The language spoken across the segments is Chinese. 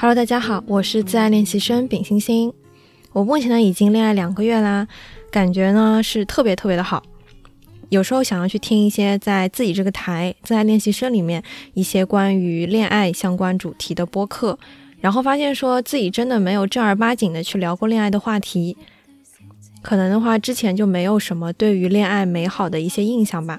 Hello，大家好，我是自爱练习生丙星星。我目前呢已经恋爱两个月啦，感觉呢是特别特别的好。有时候想要去听一些在自己这个台自爱练习生里面一些关于恋爱相关主题的播客，然后发现说自己真的没有正儿八经的去聊过恋爱的话题，可能的话之前就没有什么对于恋爱美好的一些印象吧。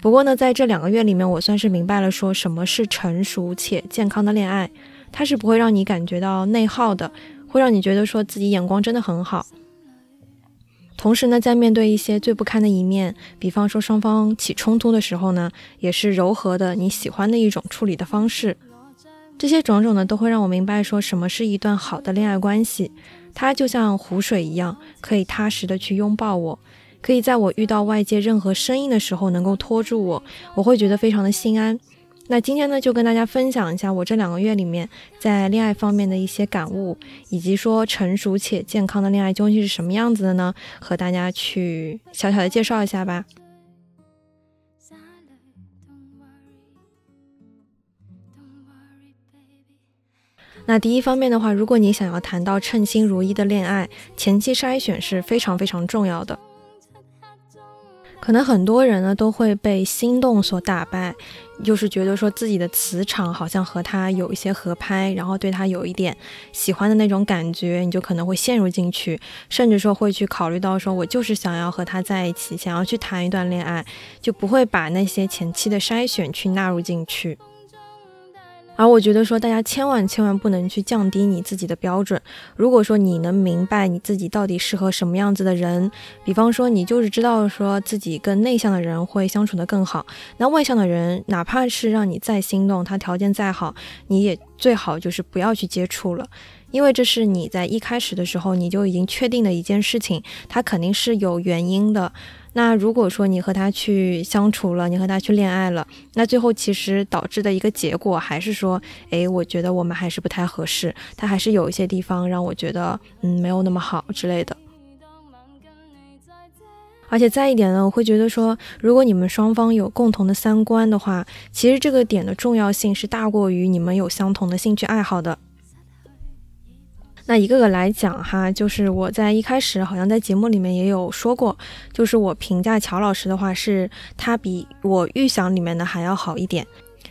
不过呢，在这两个月里面，我算是明白了说什么是成熟且健康的恋爱。它是不会让你感觉到内耗的，会让你觉得说自己眼光真的很好。同时呢，在面对一些最不堪的一面，比方说双方起冲突的时候呢，也是柔和的你喜欢的一种处理的方式。这些种种呢，都会让我明白说什么是一段好的恋爱关系。它就像湖水一样，可以踏实的去拥抱我，可以在我遇到外界任何声音的时候能够拖住我，我会觉得非常的心安。那今天呢，就跟大家分享一下我这两个月里面在恋爱方面的一些感悟，以及说成熟且健康的恋爱究竟是什么样子的呢？和大家去小小的介绍一下吧。那第一方面的话，如果你想要谈到称心如意的恋爱，前期筛选是非常非常重要的。可能很多人呢都会被心动所打败，就是觉得说自己的磁场好像和他有一些合拍，然后对他有一点喜欢的那种感觉，你就可能会陷入进去，甚至说会去考虑到说我就是想要和他在一起，想要去谈一段恋爱，就不会把那些前期的筛选去纳入进去。而我觉得说，大家千万千万不能去降低你自己的标准。如果说你能明白你自己到底适合什么样子的人，比方说你就是知道说自己跟内向的人会相处的更好，那外向的人哪怕是让你再心动，他条件再好，你也最好就是不要去接触了，因为这是你在一开始的时候你就已经确定的一件事情，他肯定是有原因的。那如果说你和他去相处了，你和他去恋爱了，那最后其实导致的一个结果还是说，诶，我觉得我们还是不太合适，他还是有一些地方让我觉得，嗯，没有那么好之类的。而且再一点呢，我会觉得说，如果你们双方有共同的三观的话，其实这个点的重要性是大过于你们有相同的兴趣爱好的。那一个个来讲哈，就是我在一开始好像在节目里面也有说过，就是我评价乔老师的话，是他比我预想里面的还要好一点。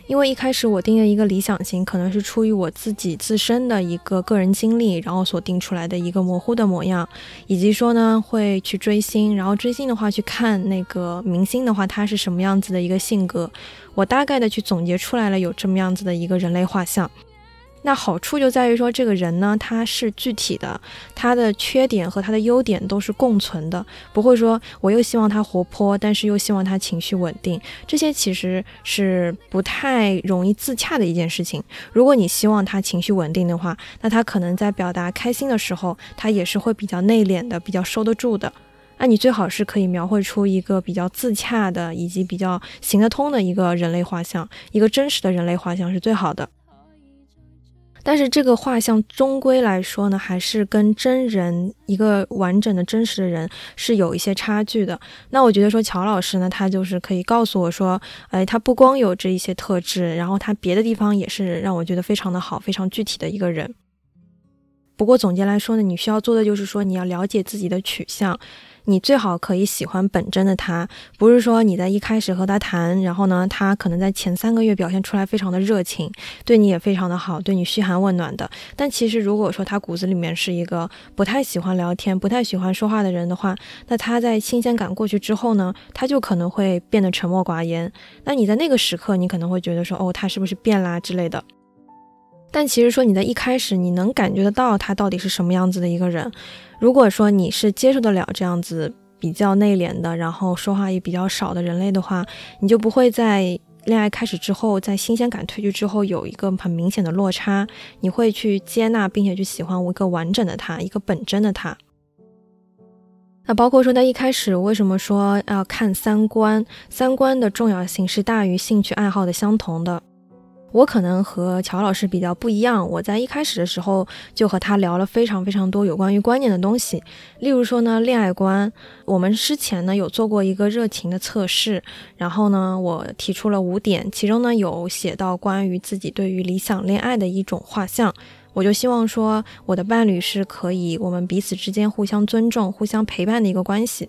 因为一开始我定的一个理想型，可能是出于我自己自身的一个个人经历，然后所定出来的一个模糊的模样，以及说呢会去追星，然后追星的话去看那个明星的话，他是什么样子的一个性格，我大概的去总结出来了有这么样子的一个人类画像。那好处就在于说，这个人呢，他是具体的，他的缺点和他的优点都是共存的，不会说我又希望他活泼，但是又希望他情绪稳定，这些其实是不太容易自洽的一件事情。如果你希望他情绪稳定的话，那他可能在表达开心的时候，他也是会比较内敛的，比较收得住的。那你最好是可以描绘出一个比较自洽的，以及比较行得通的一个人类画像，一个真实的人类画像是最好的。但是这个画像终归来说呢，还是跟真人一个完整的真实的人是有一些差距的。那我觉得说乔老师呢，他就是可以告诉我说，哎，他不光有这一些特质，然后他别的地方也是让我觉得非常的好，非常具体的一个人。不过总结来说呢，你需要做的就是说，你要了解自己的取向。你最好可以喜欢本真的他，不是说你在一开始和他谈，然后呢，他可能在前三个月表现出来非常的热情，对你也非常的好，对你嘘寒问暖的。但其实如果说他骨子里面是一个不太喜欢聊天、不太喜欢说话的人的话，那他在新鲜感过去之后呢，他就可能会变得沉默寡言。那你在那个时刻，你可能会觉得说，哦，他是不是变啦之类的。但其实说你在一开始，你能感觉得到他到底是什么样子的一个人。如果说你是接受得了这样子比较内敛的，然后说话也比较少的人类的话，你就不会在恋爱开始之后，在新鲜感褪去之后有一个很明显的落差。你会去接纳并且去喜欢一个完整的他，一个本真的他。那包括说在一开始为什么说要看三观？三观的重要性是大于兴趣爱好的相同的。我可能和乔老师比较不一样，我在一开始的时候就和他聊了非常非常多有关于观念的东西，例如说呢恋爱观，我们之前呢有做过一个热情的测试，然后呢我提出了五点，其中呢有写到关于自己对于理想恋爱的一种画像，我就希望说我的伴侣是可以我们彼此之间互相尊重、互相陪伴的一个关系，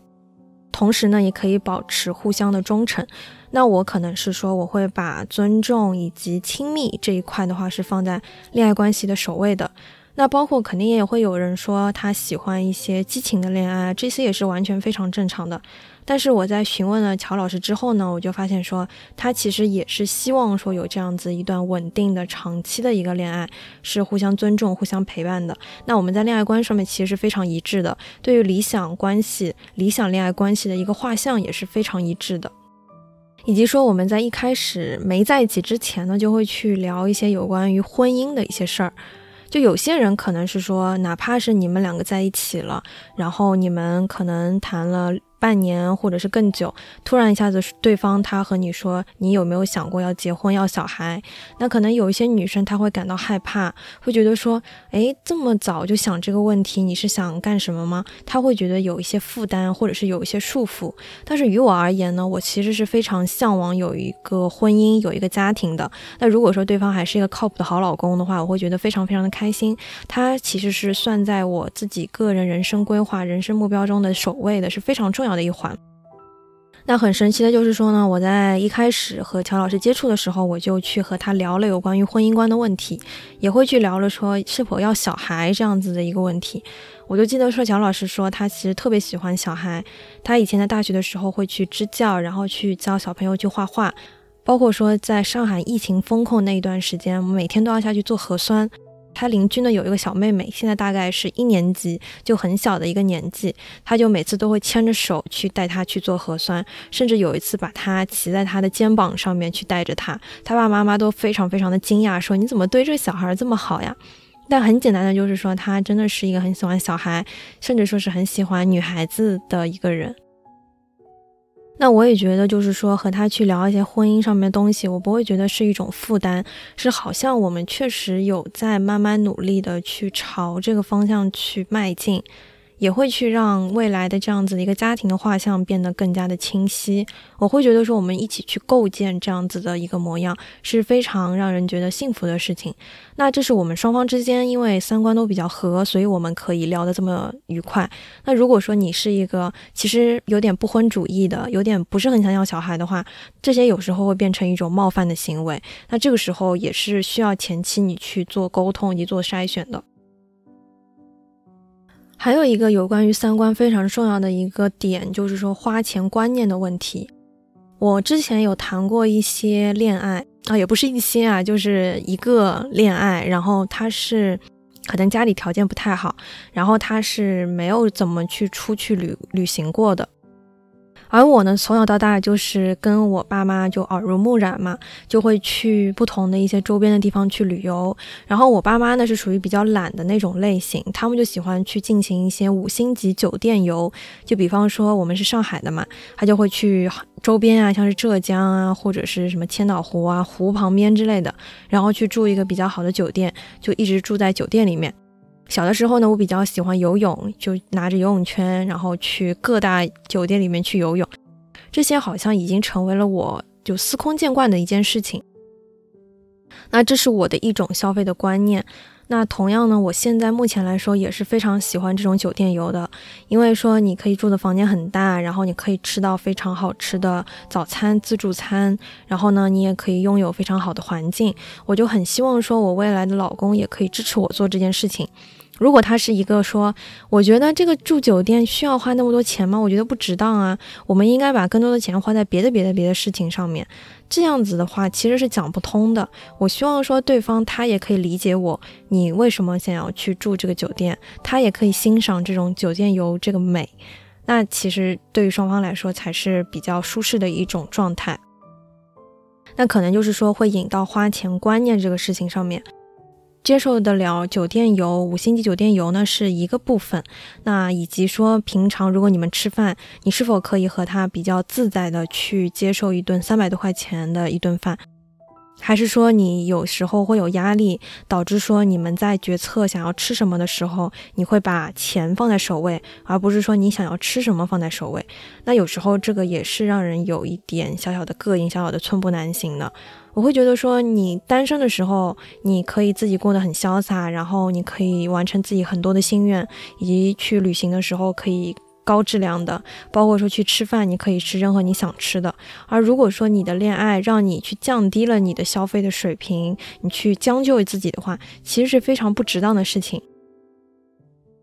同时呢，也可以保持互相的忠诚。那我可能是说，我会把尊重以及亲密这一块的话是放在恋爱关系的首位的。那包括肯定也会有人说他喜欢一些激情的恋爱，这些也是完全非常正常的。但是我在询问了乔老师之后呢，我就发现说他其实也是希望说有这样子一段稳定的长期的一个恋爱，是互相尊重、互相陪伴的。那我们在恋爱观上面其实是非常一致的，对于理想关系、理想恋爱关系的一个画像也是非常一致的。以及说我们在一开始没在一起之前呢，就会去聊一些有关于婚姻的一些事儿。就有些人可能是说，哪怕是你们两个在一起了，然后你们可能谈了。半年或者是更久，突然一下子对方他和你说，你有没有想过要结婚要小孩？那可能有一些女生她会感到害怕，会觉得说，诶，这么早就想这个问题，你是想干什么吗？她会觉得有一些负担或者是有一些束缚。但是于我而言呢，我其实是非常向往有一个婚姻，有一个家庭的。那如果说对方还是一个靠谱的好老公的话，我会觉得非常非常的开心。他其实是算在我自己个人人生规划、人生目标中的首位的，是非常重要。的一环，那很神奇的就是说呢，我在一开始和乔老师接触的时候，我就去和他聊了有关于婚姻观的问题，也会去聊了说是否要小孩这样子的一个问题。我就记得说，乔老师说他其实特别喜欢小孩，他以前在大学的时候会去支教，然后去教小朋友去画画，包括说在上海疫情封控那一段时间，我们每天都要下去做核酸。他邻居呢有一个小妹妹，现在大概是一年级，就很小的一个年纪。他就每次都会牵着手去带她去做核酸，甚至有一次把她骑在他的肩膀上面去带着她。他爸爸妈妈都非常非常的惊讶，说你怎么对这个小孩这么好呀？但很简单的就是说，他真的是一个很喜欢小孩，甚至说是很喜欢女孩子的一个人。那我也觉得，就是说和他去聊一些婚姻上面的东西，我不会觉得是一种负担，是好像我们确实有在慢慢努力的去朝这个方向去迈进。也会去让未来的这样子的一个家庭的画像变得更加的清晰。我会觉得说，我们一起去构建这样子的一个模样是非常让人觉得幸福的事情。那这是我们双方之间，因为三观都比较合，所以我们可以聊得这么愉快。那如果说你是一个其实有点不婚主义的，有点不是很想要小孩的话，这些有时候会变成一种冒犯的行为。那这个时候也是需要前期你去做沟通以及做筛选的。还有一个有关于三观非常重要的一个点，就是说花钱观念的问题。我之前有谈过一些恋爱啊，也不是一些啊，就是一个恋爱，然后他是可能家里条件不太好，然后他是没有怎么去出去旅旅行过的。而我呢，从小到大就是跟我爸妈就耳濡目染嘛，就会去不同的一些周边的地方去旅游。然后我爸妈呢是属于比较懒的那种类型，他们就喜欢去进行一些五星级酒店游。就比方说我们是上海的嘛，他就会去周边啊，像是浙江啊，或者是什么千岛湖啊，湖旁边之类的，然后去住一个比较好的酒店，就一直住在酒店里面。小的时候呢，我比较喜欢游泳，就拿着游泳圈，然后去各大酒店里面去游泳。这些好像已经成为了我就司空见惯的一件事情。那这是我的一种消费的观念。那同样呢，我现在目前来说也是非常喜欢这种酒店游的，因为说你可以住的房间很大，然后你可以吃到非常好吃的早餐自助餐，然后呢，你也可以拥有非常好的环境。我就很希望说，我未来的老公也可以支持我做这件事情。如果他是一个说，我觉得这个住酒店需要花那么多钱吗？我觉得不值当啊。我们应该把更多的钱花在别的、别的、别的事情上面。这样子的话，其实是讲不通的。我希望说，对方他也可以理解我，你为什么想要去住这个酒店，他也可以欣赏这种酒店游这个美。那其实对于双方来说，才是比较舒适的一种状态。那可能就是说，会引到花钱观念这个事情上面。接受得了酒店游，五星级酒店游呢是一个部分，那以及说平常如果你们吃饭，你是否可以和他比较自在的去接受一顿三百多块钱的一顿饭？还是说你有时候会有压力，导致说你们在决策想要吃什么的时候，你会把钱放在首位，而不是说你想要吃什么放在首位。那有时候这个也是让人有一点小小的膈应，小小的寸步难行的。我会觉得说，你单身的时候，你可以自己过得很潇洒，然后你可以完成自己很多的心愿，以及去旅行的时候可以。高质量的，包括说去吃饭，你可以吃任何你想吃的。而如果说你的恋爱让你去降低了你的消费的水平，你去将就自己的话，其实是非常不值当的事情。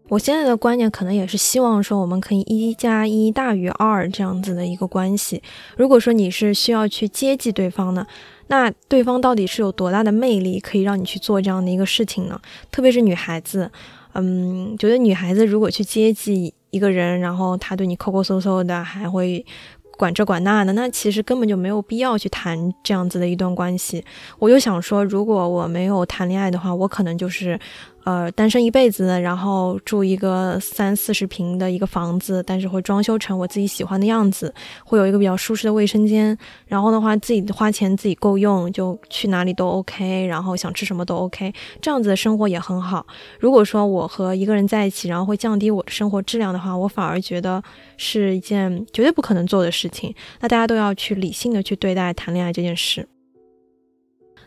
我现在的观念可能也是希望说，我们可以一加一大于二这样子的一个关系。如果说你是需要去接济对方呢，那对方到底是有多大的魅力，可以让你去做这样的一个事情呢？特别是女孩子，嗯，觉得女孩子如果去接济。一个人，然后他对你抠抠搜搜的，还会管这管那的，那其实根本就没有必要去谈这样子的一段关系。我就想说，如果我没有谈恋爱的话，我可能就是。呃，单身一辈子，然后住一个三四十平的一个房子，但是会装修成我自己喜欢的样子，会有一个比较舒适的卫生间，然后的话自己花钱自己够用，就去哪里都 OK，然后想吃什么都 OK，这样子的生活也很好。如果说我和一个人在一起，然后会降低我的生活质量的话，我反而觉得是一件绝对不可能做的事情。那大家都要去理性的去对待谈恋爱这件事。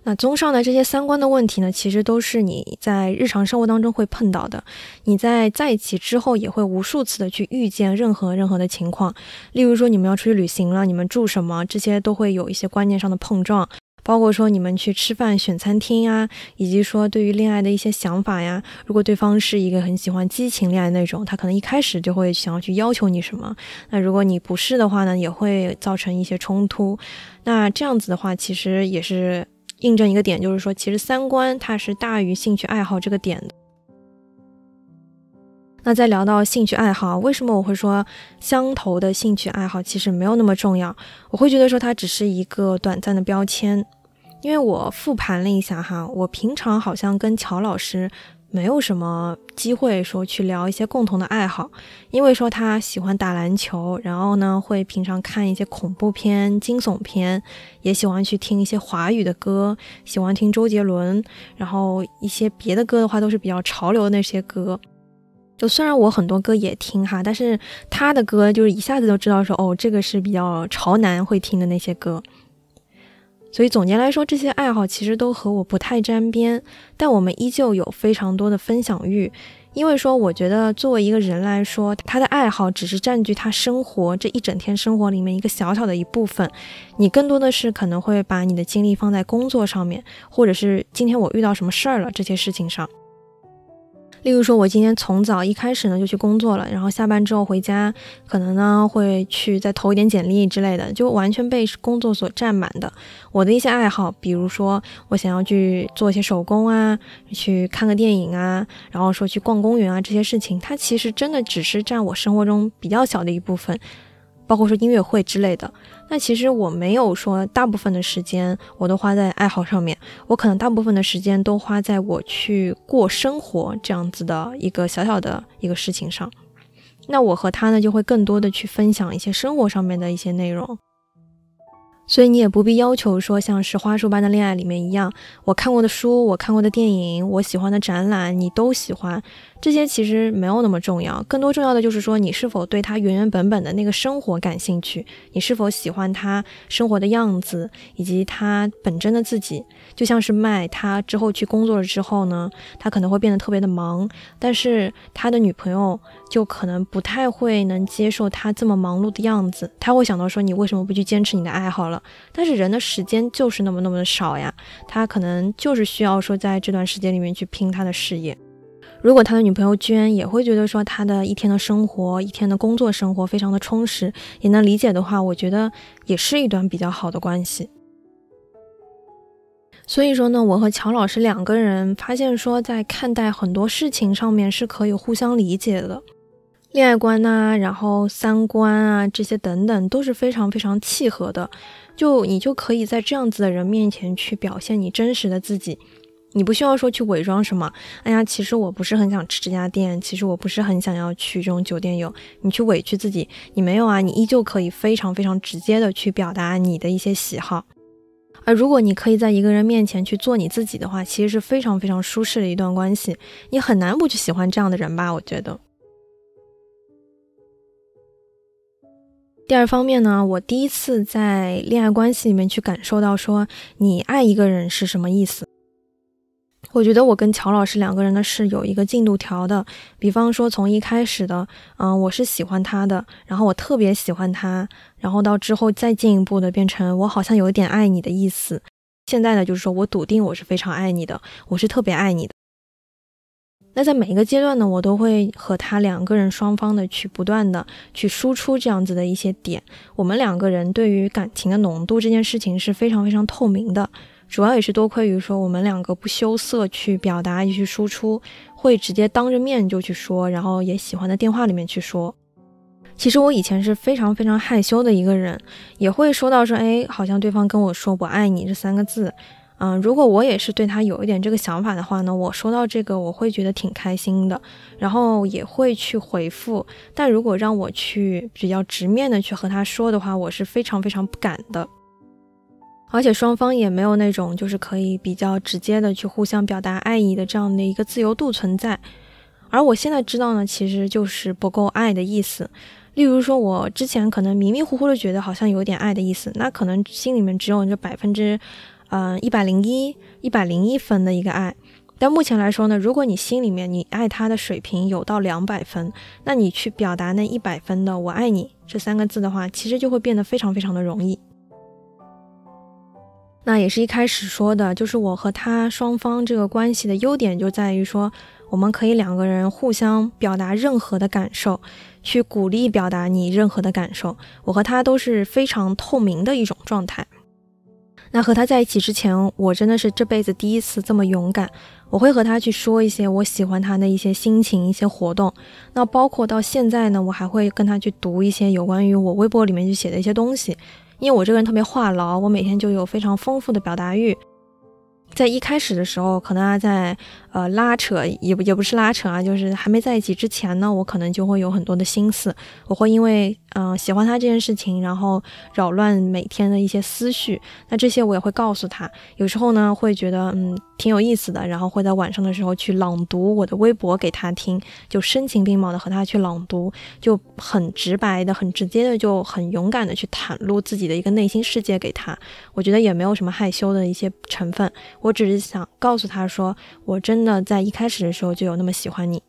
那综上的这些三观的问题呢，其实都是你在日常生活当中会碰到的。你在在一起之后，也会无数次的去遇见任何任何的情况。例如说，你们要出去旅行了，你们住什么，这些都会有一些观念上的碰撞。包括说你们去吃饭选餐厅呀，以及说对于恋爱的一些想法呀。如果对方是一个很喜欢激情恋爱那种，他可能一开始就会想要去要求你什么。那如果你不是的话呢，也会造成一些冲突。那这样子的话，其实也是。印证一个点，就是说，其实三观它是大于兴趣爱好这个点的。那再聊到兴趣爱好，为什么我会说相投的兴趣爱好其实没有那么重要？我会觉得说它只是一个短暂的标签，因为我复盘了一下哈，我平常好像跟乔老师。没有什么机会说去聊一些共同的爱好，因为说他喜欢打篮球，然后呢会平常看一些恐怖片、惊悚片，也喜欢去听一些华语的歌，喜欢听周杰伦，然后一些别的歌的话都是比较潮流的那些歌。就虽然我很多歌也听哈，但是他的歌就是一下子就知道说哦，这个是比较潮男会听的那些歌。所以总结来说，这些爱好其实都和我不太沾边，但我们依旧有非常多的分享欲。因为说，我觉得作为一个人来说，他的爱好只是占据他生活这一整天生活里面一个小小的一部分。你更多的是可能会把你的精力放在工作上面，或者是今天我遇到什么事儿了这些事情上。例如说，我今天从早一开始呢就去工作了，然后下班之后回家，可能呢会去再投一点简历之类的，就完全被工作所占满的。我的一些爱好，比如说我想要去做一些手工啊，去看个电影啊，然后说去逛公园啊，这些事情，它其实真的只是占我生活中比较小的一部分。包括说音乐会之类的，那其实我没有说大部分的时间我都花在爱好上面，我可能大部分的时间都花在我去过生活这样子的一个小小的一个事情上。那我和他呢，就会更多的去分享一些生活上面的一些内容。所以你也不必要求说像是花束般的恋爱里面一样，我看过的书，我看过的电影，我喜欢的展览，你都喜欢。这些其实没有那么重要，更多重要的就是说，你是否对他原原本本的那个生活感兴趣，你是否喜欢他生活的样子，以及他本真的自己。就像是麦，他之后去工作了之后呢，他可能会变得特别的忙，但是他的女朋友就可能不太会能接受他这么忙碌的样子，他会想到说，你为什么不去坚持你的爱好了？但是人的时间就是那么那么的少呀，他可能就是需要说，在这段时间里面去拼他的事业。如果他的女朋友娟也会觉得说他的一天的生活、一天的工作生活非常的充实，也能理解的话，我觉得也是一段比较好的关系。所以说呢，我和乔老师两个人发现说，在看待很多事情上面是可以互相理解的，恋爱观呐，然后三观啊这些等等都是非常非常契合的，就你就可以在这样子的人面前去表现你真实的自己。你不需要说去伪装什么，哎呀，其实我不是很想吃这家店，其实我不是很想要去这种酒店游。你去委屈自己，你没有啊，你依旧可以非常非常直接的去表达你的一些喜好。而如果你可以在一个人面前去做你自己的话，其实是非常非常舒适的一段关系，你很难不去喜欢这样的人吧？我觉得。第二方面呢，我第一次在恋爱关系里面去感受到说你爱一个人是什么意思。我觉得我跟乔老师两个人呢是有一个进度条的，比方说从一开始的，嗯，我是喜欢他的，然后我特别喜欢他，然后到之后再进一步的变成我好像有一点爱你的意思，现在呢就是说我笃定我是非常爱你的，我是特别爱你的。那在每一个阶段呢，我都会和他两个人双方的去不断的去输出这样子的一些点。我们两个人对于感情的浓度这件事情是非常非常透明的，主要也是多亏于说我们两个不羞涩去表达去输出，会直接当着面就去说，然后也喜欢在电话里面去说。其实我以前是非常非常害羞的一个人，也会说到说，哎，好像对方跟我说我爱你这三个字。嗯，如果我也是对他有一点这个想法的话呢，我说到这个我会觉得挺开心的，然后也会去回复。但如果让我去比较直面的去和他说的话，我是非常非常不敢的。而且双方也没有那种就是可以比较直接的去互相表达爱意的这样的一个自由度存在。而我现在知道呢，其实就是不够爱的意思。例如说，我之前可能迷迷糊糊的觉得好像有点爱的意思，那可能心里面只有这百分之。嗯，一百零一，一百零一分的一个爱，但目前来说呢，如果你心里面你爱他的水平有到两百分，那你去表达那一百分的“我爱你”这三个字的话，其实就会变得非常非常的容易。那也是一开始说的，就是我和他双方这个关系的优点就在于说，我们可以两个人互相表达任何的感受，去鼓励表达你任何的感受，我和他都是非常透明的一种状态。那和他在一起之前，我真的是这辈子第一次这么勇敢。我会和他去说一些我喜欢他的一些心情、一些活动。那包括到现在呢，我还会跟他去读一些有关于我微博里面去写的一些东西。因为我这个人特别话痨，我每天就有非常丰富的表达欲。在一开始的时候，可能还在呃拉扯，也不也不是拉扯啊，就是还没在一起之前呢，我可能就会有很多的心思，我会因为嗯喜欢他这件事情，然后扰乱每天的一些思绪。那这些我也会告诉他，有时候呢会觉得嗯。挺有意思的，然后会在晚上的时候去朗读我的微博给他听，就声情并茂的和他去朗读，就很直白的、很直接的，就很勇敢的去袒露自己的一个内心世界给他。我觉得也没有什么害羞的一些成分，我只是想告诉他说，我真的在一开始的时候就有那么喜欢你。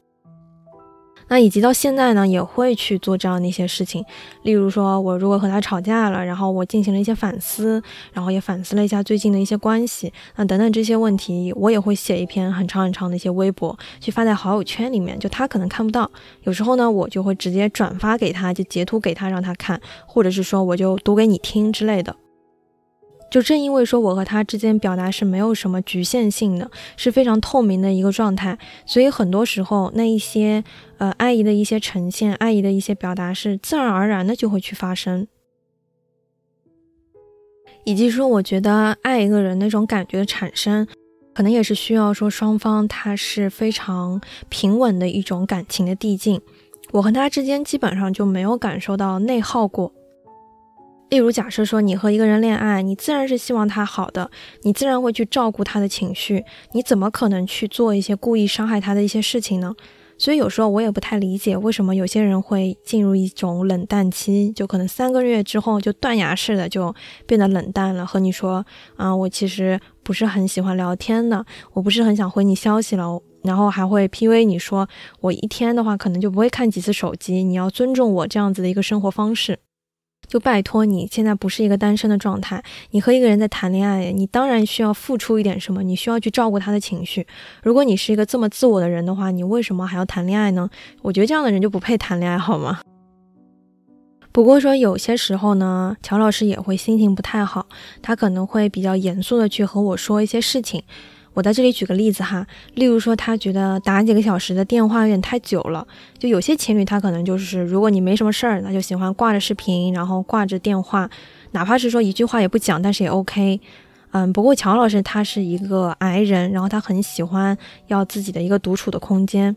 那以及到现在呢，也会去做这样的一些事情，例如说，我如果和他吵架了，然后我进行了一些反思，然后也反思了一下最近的一些关系，那等等这些问题，我也会写一篇很长很长的一些微博，去发在好友圈里面，就他可能看不到，有时候呢，我就会直接转发给他，就截图给他让他看，或者是说我就读给你听之类的。就正因为说我和他之间表达是没有什么局限性的，是非常透明的一个状态，所以很多时候那一些呃爱意的一些呈现，爱意的一些表达是自然而然的就会去发生，以及说我觉得爱一个人那种感觉的产生，可能也是需要说双方他是非常平稳的一种感情的递进，我和他之间基本上就没有感受到内耗过。例如，假设说你和一个人恋爱，你自然是希望他好的，你自然会去照顾他的情绪，你怎么可能去做一些故意伤害他的一些事情呢？所以有时候我也不太理解，为什么有些人会进入一种冷淡期，就可能三个月之后就断崖式的就变得冷淡了，和你说啊，我其实不是很喜欢聊天的，我不是很想回你消息了，然后还会 P V 你说我一天的话可能就不会看几次手机，你要尊重我这样子的一个生活方式。就拜托你，现在不是一个单身的状态，你和一个人在谈恋爱，你当然需要付出一点什么，你需要去照顾他的情绪。如果你是一个这么自我的人的话，你为什么还要谈恋爱呢？我觉得这样的人就不配谈恋爱，好吗？不过说有些时候呢，乔老师也会心情不太好，他可能会比较严肃的去和我说一些事情。我在这里举个例子哈，例如说他觉得打几个小时的电话有点太久了，就有些情侣他可能就是，如果你没什么事儿，他就喜欢挂着视频，然后挂着电话，哪怕是说一句话也不讲，但是也 OK。嗯，不过乔老师他是一个矮人，然后他很喜欢要自己的一个独处的空间。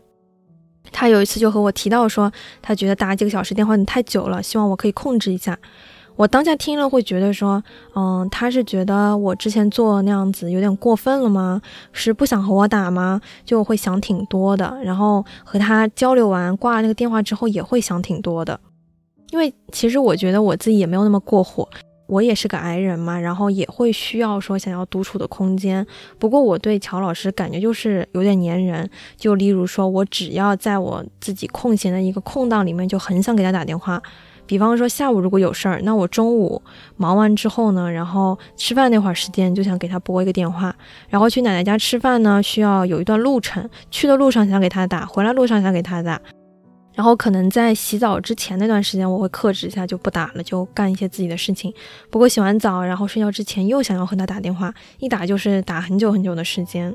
他有一次就和我提到说，他觉得打几个小时电话有点太久了，希望我可以控制一下。我当下听了会觉得说，嗯，他是觉得我之前做那样子有点过分了吗？是不想和我打吗？就会想挺多的。然后和他交流完挂了那个电话之后，也会想挺多的。因为其实我觉得我自己也没有那么过火，我也是个矮人嘛，然后也会需要说想要独处的空间。不过我对乔老师感觉就是有点粘人，就例如说我只要在我自己空闲的一个空档里面，就很想给他打电话。比方说下午如果有事儿，那我中午忙完之后呢，然后吃饭那会儿时间就想给他拨一个电话，然后去奶奶家吃饭呢，需要有一段路程，去的路上想给他打，回来路上想给他打，然后可能在洗澡之前那段时间我会克制一下就不打了，就干一些自己的事情。不过洗完澡然后睡觉之前又想要和他打电话，一打就是打很久很久的时间。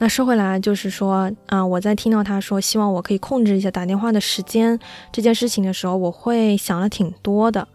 那说回来，就是说，啊，我在听到他说希望我可以控制一下打电话的时间这件事情的时候，我会想了挺多的。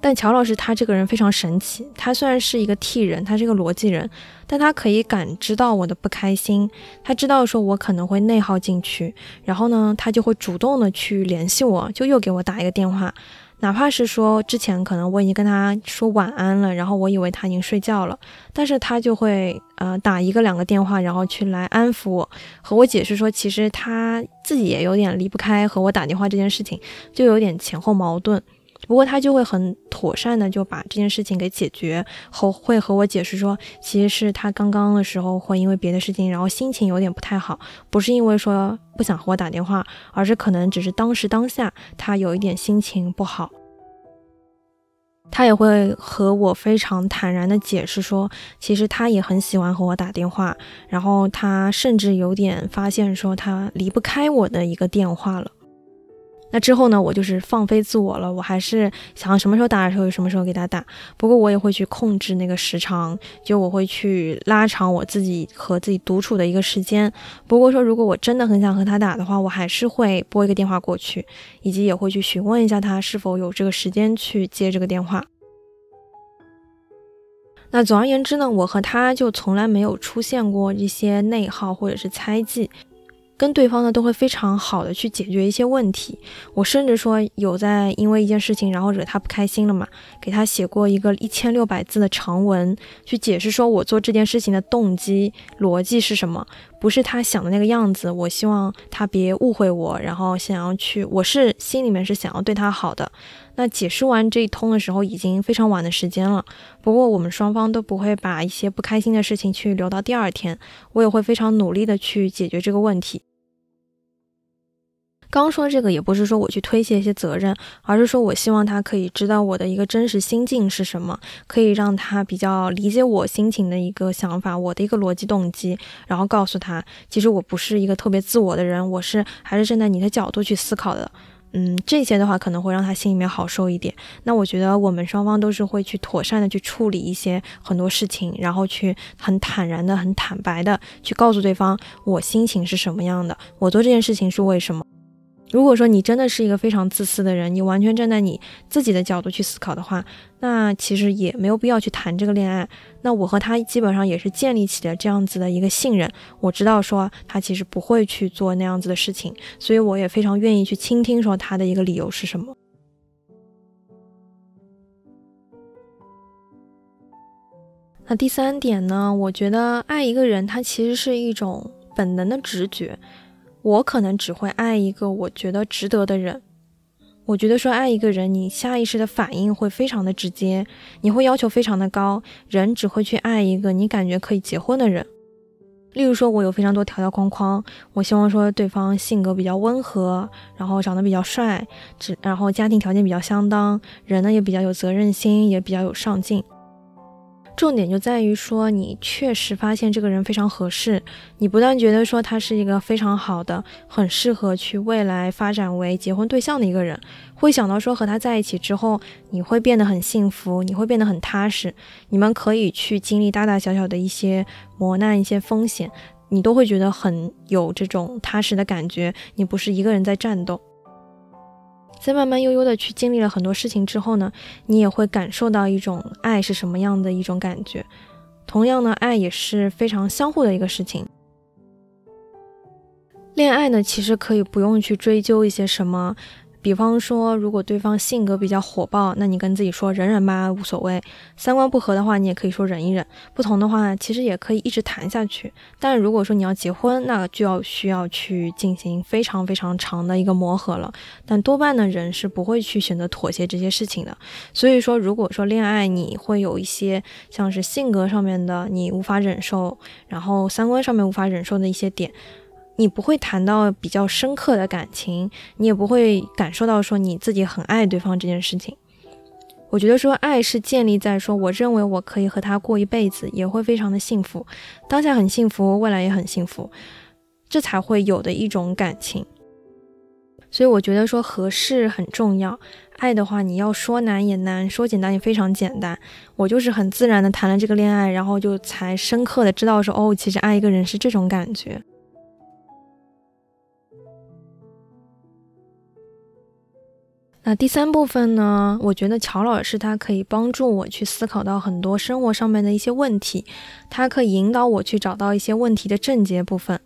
但乔老师他这个人非常神奇，他虽然是一个 T 人，他是一个逻辑人，但他可以感知到我的不开心，他知道说我可能会内耗进去，然后呢，他就会主动的去联系我，就又给我打一个电话。哪怕是说之前可能我已经跟他说晚安了，然后我以为他已经睡觉了，但是他就会呃打一个两个电话，然后去来安抚我，和我解释说其实他自己也有点离不开和我打电话这件事情，就有点前后矛盾。不过他就会很妥善的就把这件事情给解决，后会和我解释说，其实是他刚刚的时候会因为别的事情，然后心情有点不太好，不是因为说不想和我打电话，而是可能只是当时当下他有一点心情不好。他也会和我非常坦然的解释说，其实他也很喜欢和我打电话，然后他甚至有点发现说他离不开我的一个电话了。那之后呢，我就是放飞自我了，我还是想什么时候打的时候，就什么时候给他打。不过我也会去控制那个时长，就我会去拉长我自己和自己独处的一个时间。不过说，如果我真的很想和他打的话，我还是会拨一个电话过去，以及也会去询问一下他是否有这个时间去接这个电话。那总而言之呢，我和他就从来没有出现过一些内耗或者是猜忌。跟对方呢都会非常好的去解决一些问题，我甚至说有在因为一件事情然后惹他不开心了嘛，给他写过一个一千六百字的长文，去解释说我做这件事情的动机逻辑是什么，不是他想的那个样子，我希望他别误会我，然后想要去，我是心里面是想要对他好的。那解释完这一通的时候已经非常晚的时间了，不过我们双方都不会把一些不开心的事情去留到第二天，我也会非常努力的去解决这个问题。刚说这个也不是说我去推卸一些责任，而是说我希望他可以知道我的一个真实心境是什么，可以让他比较理解我心情的一个想法，我的一个逻辑动机，然后告诉他，其实我不是一个特别自我的人，我是还是站在你的角度去思考的。嗯，这些的话可能会让他心里面好受一点。那我觉得我们双方都是会去妥善的去处理一些很多事情，然后去很坦然的、很坦白的去告诉对方我心情是什么样的，我做这件事情是为什么。如果说你真的是一个非常自私的人，你完全站在你自己的角度去思考的话，那其实也没有必要去谈这个恋爱。那我和他基本上也是建立起了这样子的一个信任，我知道说他其实不会去做那样子的事情，所以我也非常愿意去倾听说他的一个理由是什么。那第三点呢，我觉得爱一个人，他其实是一种本能的直觉。我可能只会爱一个我觉得值得的人。我觉得说爱一个人，你下意识的反应会非常的直接，你会要求非常的高。人只会去爱一个你感觉可以结婚的人。例如说，我有非常多条条框框，我希望说对方性格比较温和，然后长得比较帅，只然后家庭条件比较相当，人呢也比较有责任心，也比较有上进。重点就在于说，你确实发现这个人非常合适，你不但觉得说他是一个非常好的、很适合去未来发展为结婚对象的一个人，会想到说和他在一起之后，你会变得很幸福，你会变得很踏实，你们可以去经历大大小小的一些磨难、一些风险，你都会觉得很有这种踏实的感觉，你不是一个人在战斗。在慢慢悠悠的去经历了很多事情之后呢，你也会感受到一种爱是什么样的一种感觉。同样呢，爱也是非常相互的一个事情。恋爱呢，其实可以不用去追究一些什么。比方说，如果对方性格比较火爆，那你跟自己说忍忍吧，无所谓。三观不合的话，你也可以说忍一忍。不同的话，其实也可以一直谈下去。但如果说你要结婚，那就要需要去进行非常非常长的一个磨合了。但多半的人是不会去选择妥协这些事情的。所以说，如果说恋爱你会有一些像是性格上面的你无法忍受，然后三观上面无法忍受的一些点。你不会谈到比较深刻的感情，你也不会感受到说你自己很爱对方这件事情。我觉得说爱是建立在说我认为我可以和他过一辈子，也会非常的幸福，当下很幸福，未来也很幸福，这才会有的一种感情。所以我觉得说合适很重要。爱的话，你要说难也难，说简单也非常简单。我就是很自然的谈了这个恋爱，然后就才深刻的知道说哦，其实爱一个人是这种感觉。那第三部分呢？我觉得乔老师他可以帮助我去思考到很多生活上面的一些问题，他可以引导我去找到一些问题的症结部分。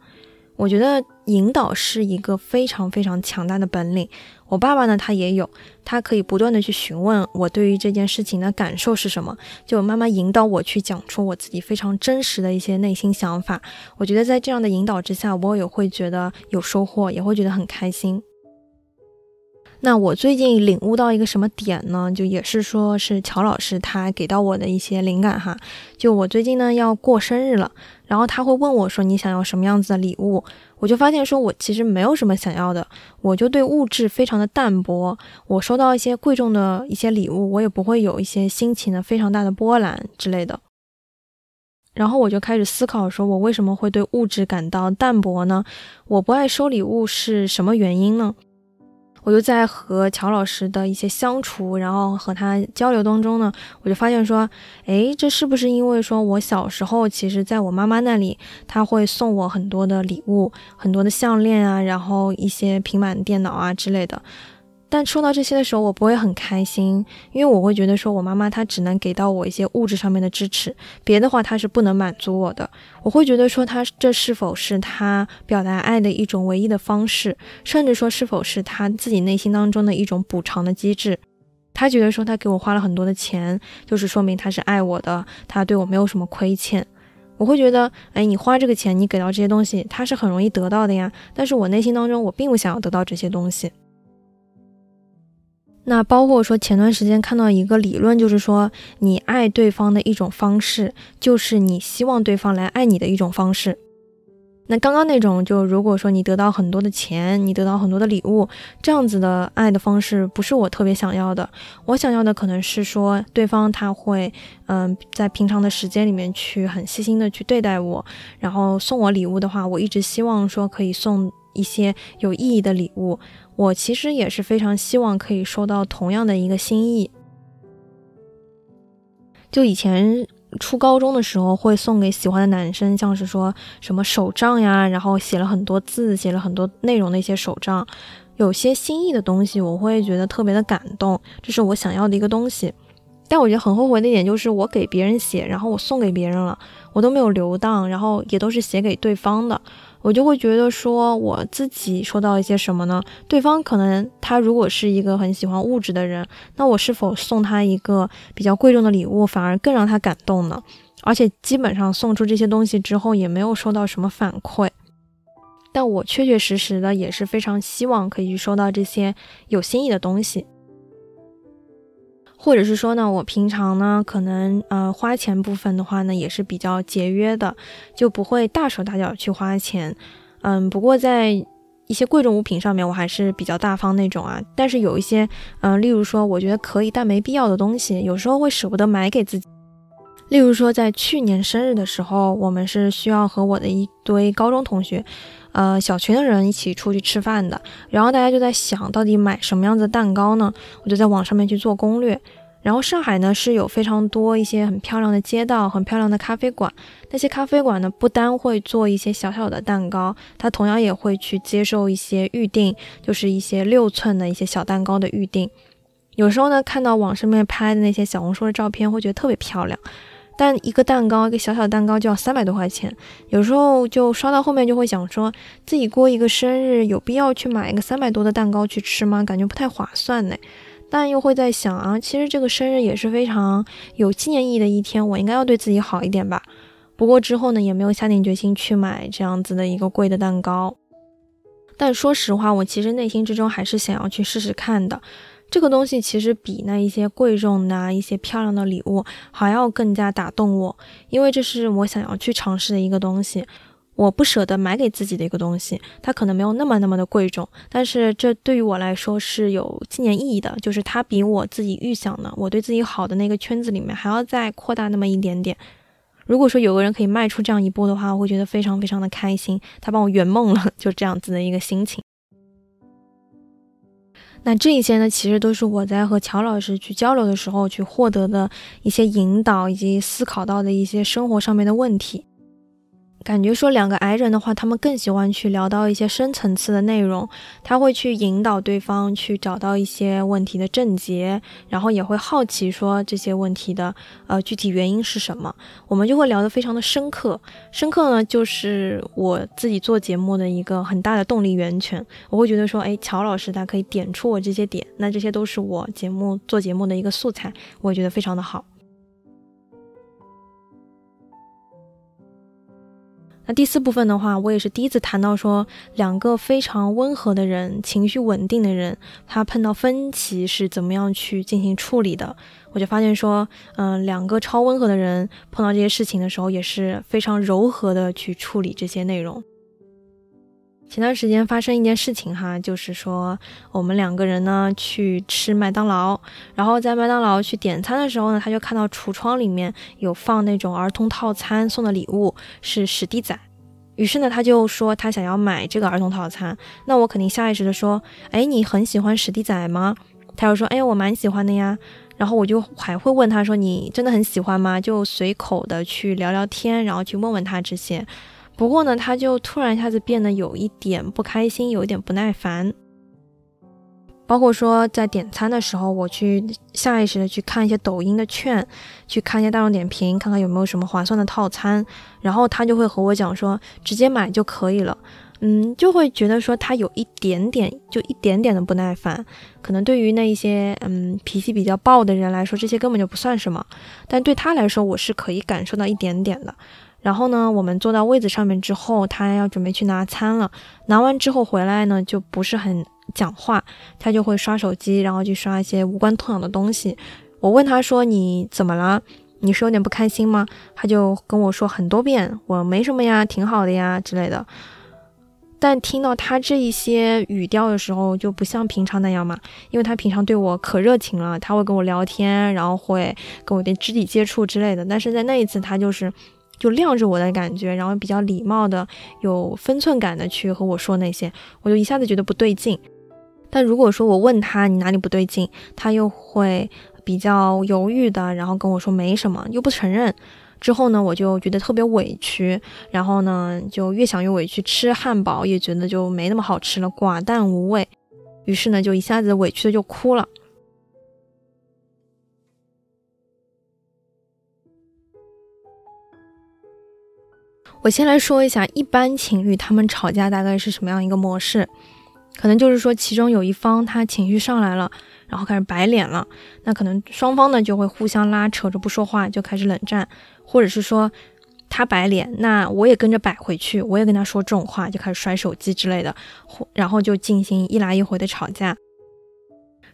我觉得引导是一个非常非常强大的本领。我爸爸呢，他也有，他可以不断的去询问我对于这件事情的感受是什么，就慢慢引导我去讲出我自己非常真实的一些内心想法。我觉得在这样的引导之下，我也会觉得有收获，也会觉得很开心。那我最近领悟到一个什么点呢？就也是说是乔老师他给到我的一些灵感哈。就我最近呢要过生日了，然后他会问我说你想要什么样子的礼物？我就发现说我其实没有什么想要的，我就对物质非常的淡薄。我收到一些贵重的一些礼物，我也不会有一些心情的非常大的波澜之类的。然后我就开始思考说，我为什么会对物质感到淡薄呢？我不爱收礼物是什么原因呢？我就在和乔老师的一些相处，然后和他交流当中呢，我就发现说，诶，这是不是因为说我小时候，其实在我妈妈那里，她会送我很多的礼物，很多的项链啊，然后一些平板电脑啊之类的。但收到这些的时候，我不会很开心，因为我会觉得说，我妈妈她只能给到我一些物质上面的支持，别的话她是不能满足我的。我会觉得说，她这是否是她表达爱的一种唯一的方式，甚至说是否是她自己内心当中的一种补偿的机制？她觉得说，她给我花了很多的钱，就是说明她是爱我的，她对我没有什么亏欠。我会觉得，哎，你花这个钱，你给到这些东西，她是很容易得到的呀。但是我内心当中，我并不想要得到这些东西。那包括说前段时间看到一个理论，就是说你爱对方的一种方式，就是你希望对方来爱你的一种方式。那刚刚那种，就如果说你得到很多的钱，你得到很多的礼物，这样子的爱的方式，不是我特别想要的。我想要的可能是说，对方他会，嗯，在平常的时间里面去很细心的去对待我，然后送我礼物的话，我一直希望说可以送一些有意义的礼物。我其实也是非常希望可以收到同样的一个心意。就以前初高中的时候，会送给喜欢的男生，像是说什么手账呀，然后写了很多字，写了很多内容的一些手账，有些心意的东西，我会觉得特别的感动，这是我想要的一个东西。但我觉得很后悔的一点就是，我给别人写，然后我送给别人了，我都没有留档，然后也都是写给对方的。我就会觉得说，我自己收到一些什么呢？对方可能他如果是一个很喜欢物质的人，那我是否送他一个比较贵重的礼物，反而更让他感动呢？而且基本上送出这些东西之后，也没有收到什么反馈。但我确确实实的也是非常希望可以去收到这些有心意的东西。或者是说呢，我平常呢，可能呃花钱部分的话呢，也是比较节约的，就不会大手大脚去花钱。嗯，不过在一些贵重物品上面，我还是比较大方那种啊。但是有一些，嗯，例如说我觉得可以但没必要的东西，有时候会舍不得买给自己。例如说在去年生日的时候，我们是需要和我的一堆高中同学，呃，小群的人一起出去吃饭的。然后大家就在想到底买什么样子的蛋糕呢？我就在网上面去做攻略。然后上海呢是有非常多一些很漂亮的街道，很漂亮的咖啡馆。那些咖啡馆呢不单会做一些小小的蛋糕，它同样也会去接受一些预定，就是一些六寸的一些小蛋糕的预定。有时候呢看到网上面拍的那些小红书的照片，会觉得特别漂亮。但一个蛋糕，一个小小蛋糕就要三百多块钱，有时候就刷到后面就会想说，自己过一个生日有必要去买一个三百多的蛋糕去吃吗？感觉不太划算呢。但又会在想啊，其实这个生日也是非常有纪念意义的一天，我应该要对自己好一点吧。不过之后呢，也没有下定决心去买这样子的一个贵的蛋糕。但说实话，我其实内心之中还是想要去试试看的。这个东西其实比那一些贵重的、一些漂亮的礼物还要更加打动我，因为这是我想要去尝试的一个东西。我不舍得买给自己的一个东西，它可能没有那么那么的贵重，但是这对于我来说是有纪念意义的，就是它比我自己预想的，我对自己好的那个圈子里面还要再扩大那么一点点。如果说有个人可以迈出这样一步的话，我会觉得非常非常的开心，他帮我圆梦了，就这样子的一个心情。那这一些呢，其实都是我在和乔老师去交流的时候去获得的一些引导，以及思考到的一些生活上面的问题。感觉说两个矮人的话，他们更喜欢去聊到一些深层次的内容，他会去引导对方去找到一些问题的症结，然后也会好奇说这些问题的呃具体原因是什么，我们就会聊得非常的深刻。深刻呢，就是我自己做节目的一个很大的动力源泉。我会觉得说，哎，乔老师他可以点出我这些点，那这些都是我节目做节目的一个素材，我也觉得非常的好。那第四部分的话，我也是第一次谈到说，两个非常温和的人，情绪稳定的人，他碰到分歧是怎么样去进行处理的。我就发现说，嗯，两个超温和的人碰到这些事情的时候，也是非常柔和的去处理这些内容。前段时间发生一件事情哈，就是说我们两个人呢去吃麦当劳，然后在麦当劳去点餐的时候呢，他就看到橱窗里面有放那种儿童套餐送的礼物是史迪仔。于是呢，他就说他想要买这个儿童套餐。那我肯定下意识的说，哎，你很喜欢史迪仔吗？他又说，哎，我蛮喜欢的呀。然后我就还会问他说，你真的很喜欢吗？就随口的去聊聊天，然后去问问他这些。不过呢，他就突然一下子变得有一点不开心，有一点不耐烦。包括说在点餐的时候，我去下意识的去看一些抖音的券，去看一些大众点评，看看有没有什么划算的套餐，然后他就会和我讲说直接买就可以了，嗯，就会觉得说他有一点点，就一点点的不耐烦。可能对于那一些嗯脾气比较暴的人来说，这些根本就不算什么，但对他来说，我是可以感受到一点点的。然后呢，我们坐到位子上面之后，他要准备去拿餐了，拿完之后回来呢，就不是很。讲话，他就会刷手机，然后去刷一些无关痛痒的东西。我问他说：“你怎么了？你是有点不开心吗？”他就跟我说很多遍：“我没什么呀，挺好的呀之类的。”但听到他这一些语调的时候，就不像平常那样嘛，因为他平常对我可热情了，他会跟我聊天，然后会跟我点肢体接触之类的。但是在那一次，他就是就晾着我的感觉，然后比较礼貌的、有分寸感的去和我说那些，我就一下子觉得不对劲。但如果说我问他你哪里不对劲，他又会比较犹豫的，然后跟我说没什么，又不承认。之后呢，我就觉得特别委屈，然后呢，就越想越委屈。吃汉堡也觉得就没那么好吃了，寡淡无味。于是呢，就一下子委屈的就哭了。我先来说一下，一般情侣他们吵架大概是什么样一个模式？可能就是说，其中有一方他情绪上来了，然后开始摆脸了，那可能双方呢就会互相拉扯着不说话，就开始冷战，或者是说他摆脸，那我也跟着摆回去，我也跟他说这种话，就开始摔手机之类的，然后就进行一来一回的吵架。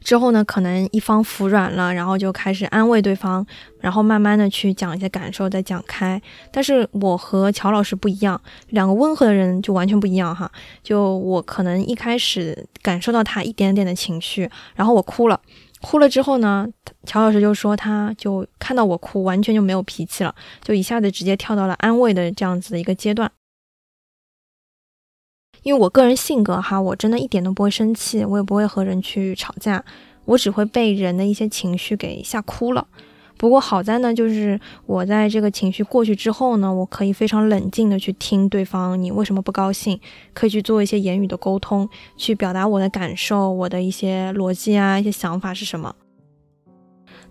之后呢，可能一方服软了，然后就开始安慰对方，然后慢慢的去讲一些感受，再讲开。但是我和乔老师不一样，两个温和的人就完全不一样哈。就我可能一开始感受到他一点点的情绪，然后我哭了，哭了之后呢，乔老师就说他就看到我哭，完全就没有脾气了，就一下子直接跳到了安慰的这样子的一个阶段。因为我个人性格哈，我真的一点都不会生气，我也不会和人去吵架，我只会被人的一些情绪给吓哭了。不过好在呢，就是我在这个情绪过去之后呢，我可以非常冷静的去听对方你为什么不高兴，可以去做一些言语的沟通，去表达我的感受，我的一些逻辑啊，一些想法是什么。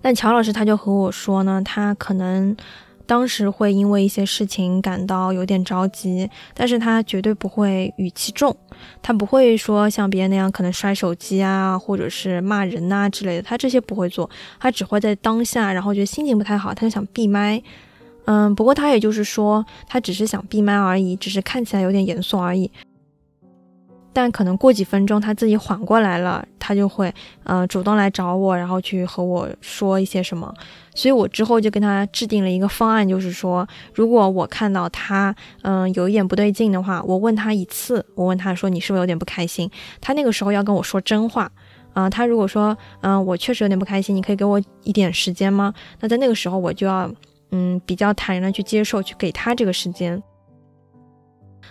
但乔老师他就和我说呢，他可能。当时会因为一些事情感到有点着急，但是他绝对不会语气重，他不会说像别人那样可能摔手机啊，或者是骂人呐之类的，他这些不会做，他只会在当下，然后觉得心情不太好，他就想闭麦。嗯，不过他也就是说，他只是想闭麦而已，只是看起来有点严肃而已。但可能过几分钟他自己缓过来了，他就会呃主动来找我，然后去和我说一些什么。所以我之后就跟他制定了一个方案，就是说，如果我看到他嗯有一点不对劲的话，我问他一次，我问他说你是不是有点不开心？他那个时候要跟我说真话啊。他如果说嗯我确实有点不开心，你可以给我一点时间吗？那在那个时候我就要嗯比较坦然的去接受，去给他这个时间。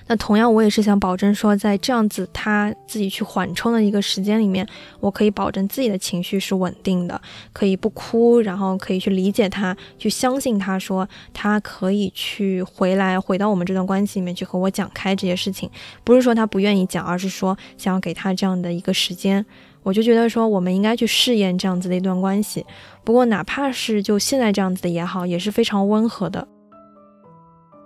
那同样，我也是想保证说，在这样子他自己去缓冲的一个时间里面，我可以保证自己的情绪是稳定的，可以不哭，然后可以去理解他，去相信他说他可以去回来，回到我们这段关系里面去和我讲开这些事情，不是说他不愿意讲，而是说想要给他这样的一个时间。我就觉得说，我们应该去试验这样子的一段关系。不过，哪怕是就现在这样子的也好，也是非常温和的。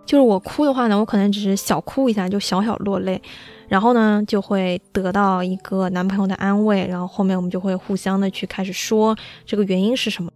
就是我哭的话呢，我可能只是小哭一下，就小小落泪，然后呢就会得到一个男朋友的安慰，然后后面我们就会互相的去开始说这个原因是什么。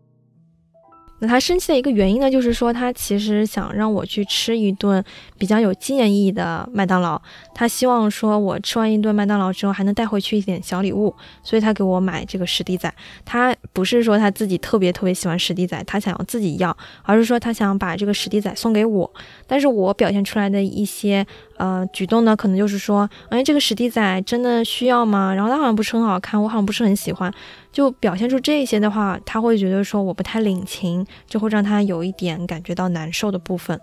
那他生气的一个原因呢，就是说他其实想让我去吃一顿比较有纪念意义的麦当劳。他希望说我吃完一顿麦当劳之后还能带回去一点小礼物，所以他给我买这个史迪仔。他不是说他自己特别特别喜欢史迪仔，他想要自己要，而是说他想把这个史迪仔送给我。但是我表现出来的一些呃举动呢，可能就是说，哎，这个史迪仔真的需要吗？然后他好像不是很好看，我好像不是很喜欢。就表现出这些的话，他会觉得说我不太领情，就会让他有一点感觉到难受的部分。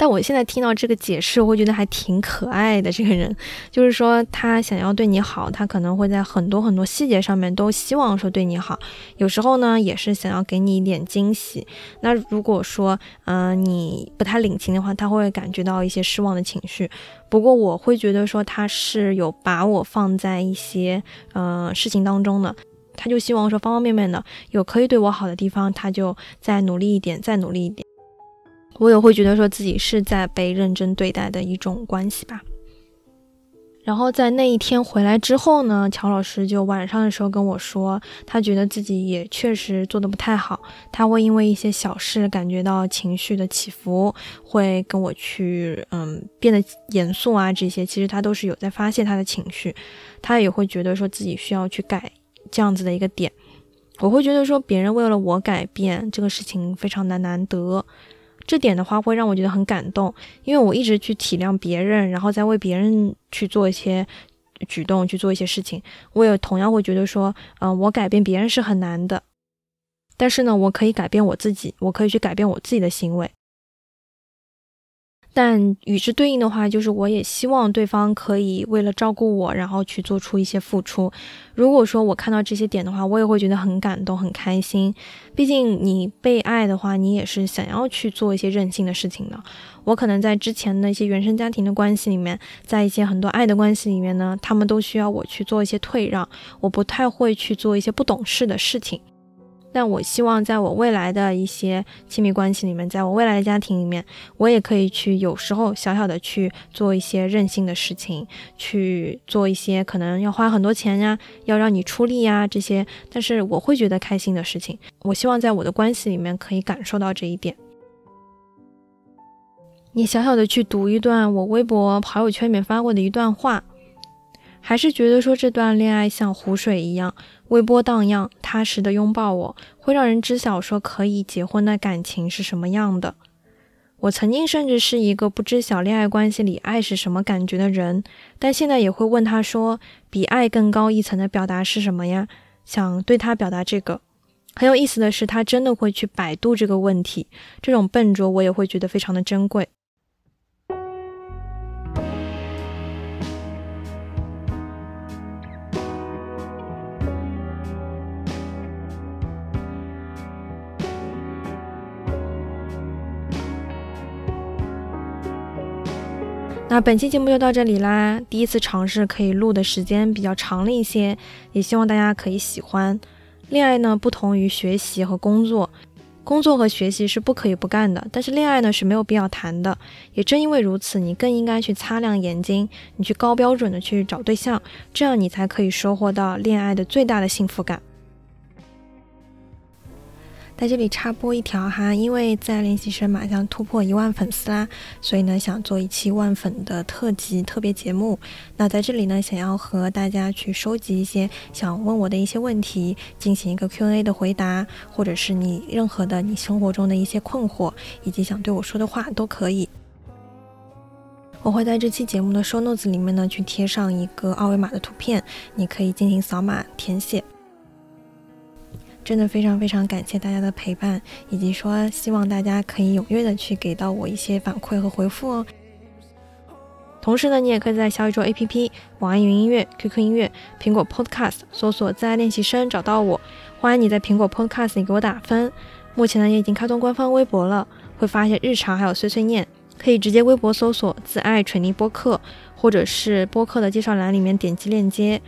但我现在听到这个解释，我会觉得还挺可爱的。这个人就是说，他想要对你好，他可能会在很多很多细节上面都希望说对你好。有时候呢，也是想要给你一点惊喜。那如果说，嗯，你不太领情的话，他会感觉到一些失望的情绪。不过我会觉得说，他是有把我放在一些呃事情当中的，他就希望说方方面面的有可以对我好的地方，他就再努力一点，再努力一点。我也会觉得说自己是在被认真对待的一种关系吧。然后在那一天回来之后呢，乔老师就晚上的时候跟我说，他觉得自己也确实做的不太好，他会因为一些小事感觉到情绪的起伏，会跟我去嗯变得严肃啊，这些其实他都是有在发泄他的情绪，他也会觉得说自己需要去改这样子的一个点。我会觉得说别人为了我改变这个事情非常的难得。这点的话会让我觉得很感动，因为我一直去体谅别人，然后再为别人去做一些举动，去做一些事情。我也同样会觉得说，嗯，我改变别人是很难的，但是呢，我可以改变我自己，我可以去改变我自己的行为。但与之对应的话，就是我也希望对方可以为了照顾我，然后去做出一些付出。如果说我看到这些点的话，我也会觉得很感动、很开心。毕竟你被爱的话，你也是想要去做一些任性的事情的。我可能在之前的一些原生家庭的关系里面，在一些很多爱的关系里面呢，他们都需要我去做一些退让，我不太会去做一些不懂事的事情。但我希望在我未来的一些亲密关系里面，在我未来的家庭里面，我也可以去有时候小小的去做一些任性的事情，去做一些可能要花很多钱呀，要让你出力呀这些，但是我会觉得开心的事情。我希望在我的关系里面可以感受到这一点。你小小的去读一段我微博朋友圈里面发过的一段话。还是觉得说这段恋爱像湖水一样微波荡漾，踏实的拥抱我，会让人知晓说可以结婚的感情是什么样的。我曾经甚至是一个不知晓恋爱关系里爱是什么感觉的人，但现在也会问他说，比爱更高一层的表达是什么呀？想对他表达这个。很有意思的是，他真的会去百度这个问题，这种笨拙我也会觉得非常的珍贵。那本期节目就到这里啦。第一次尝试可以录的时间比较长了一些，也希望大家可以喜欢。恋爱呢，不同于学习和工作，工作和学习是不可以不干的，但是恋爱呢是没有必要谈的。也正因为如此，你更应该去擦亮眼睛，你去高标准的去找对象，这样你才可以收获到恋爱的最大的幸福感。在这里插播一条哈，因为在练习生马上突破一万粉丝啦，所以呢想做一期万粉的特辑特别节目。那在这里呢，想要和大家去收集一些想问我的一些问题，进行一个 Q&A 的回答，或者是你任何的你生活中的一些困惑，以及想对我说的话都可以。我会在这期节目的 show notes 里面呢去贴上一个二维码的图片，你可以进行扫码填写。真的非常非常感谢大家的陪伴，以及说希望大家可以踊跃的去给到我一些反馈和回复哦。同时呢，你也可以在小宇宙 APP、网易云音乐、QQ 音乐、苹果 Podcast 搜索“自爱练习生”找到我。欢迎你在苹果 Podcast 里给我打分。目前呢，也已经开通官方微博了，会发一些日常还有碎碎念，可以直接微博搜索“自爱锤泥播客”，或者是播客的介绍栏里面点击链接。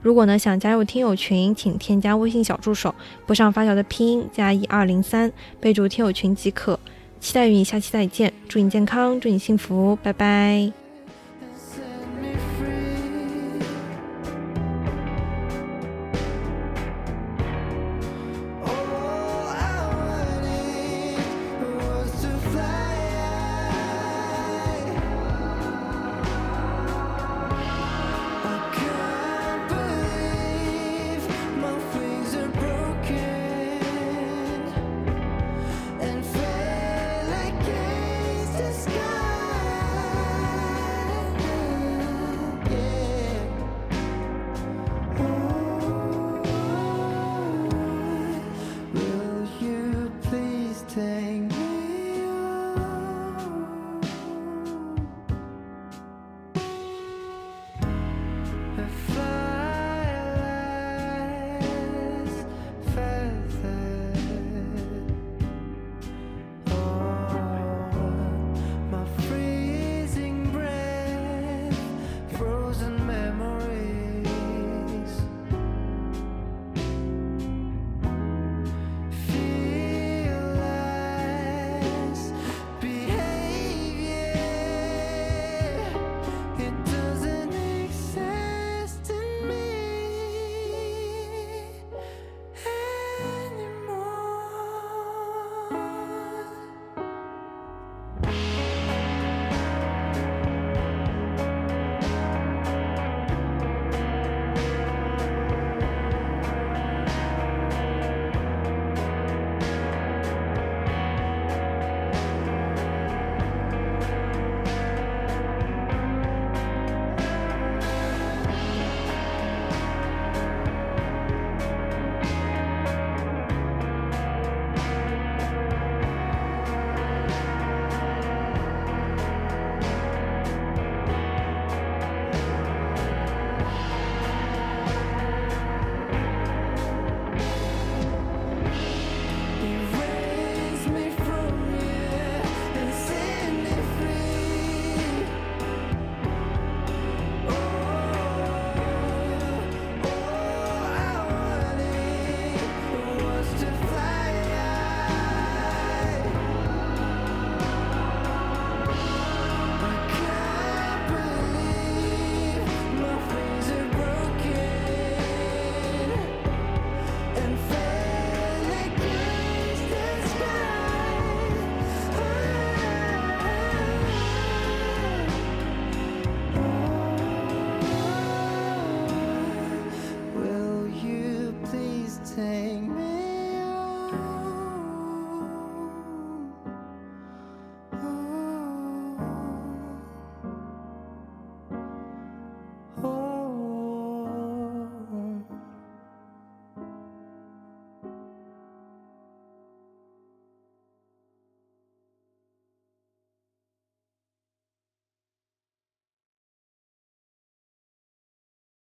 如果呢想加入听友群，请添加微信小助手，不上发条的拼音加一二零三，备注听友群即可。期待与你下期再见，祝你健康，祝你幸福，拜拜。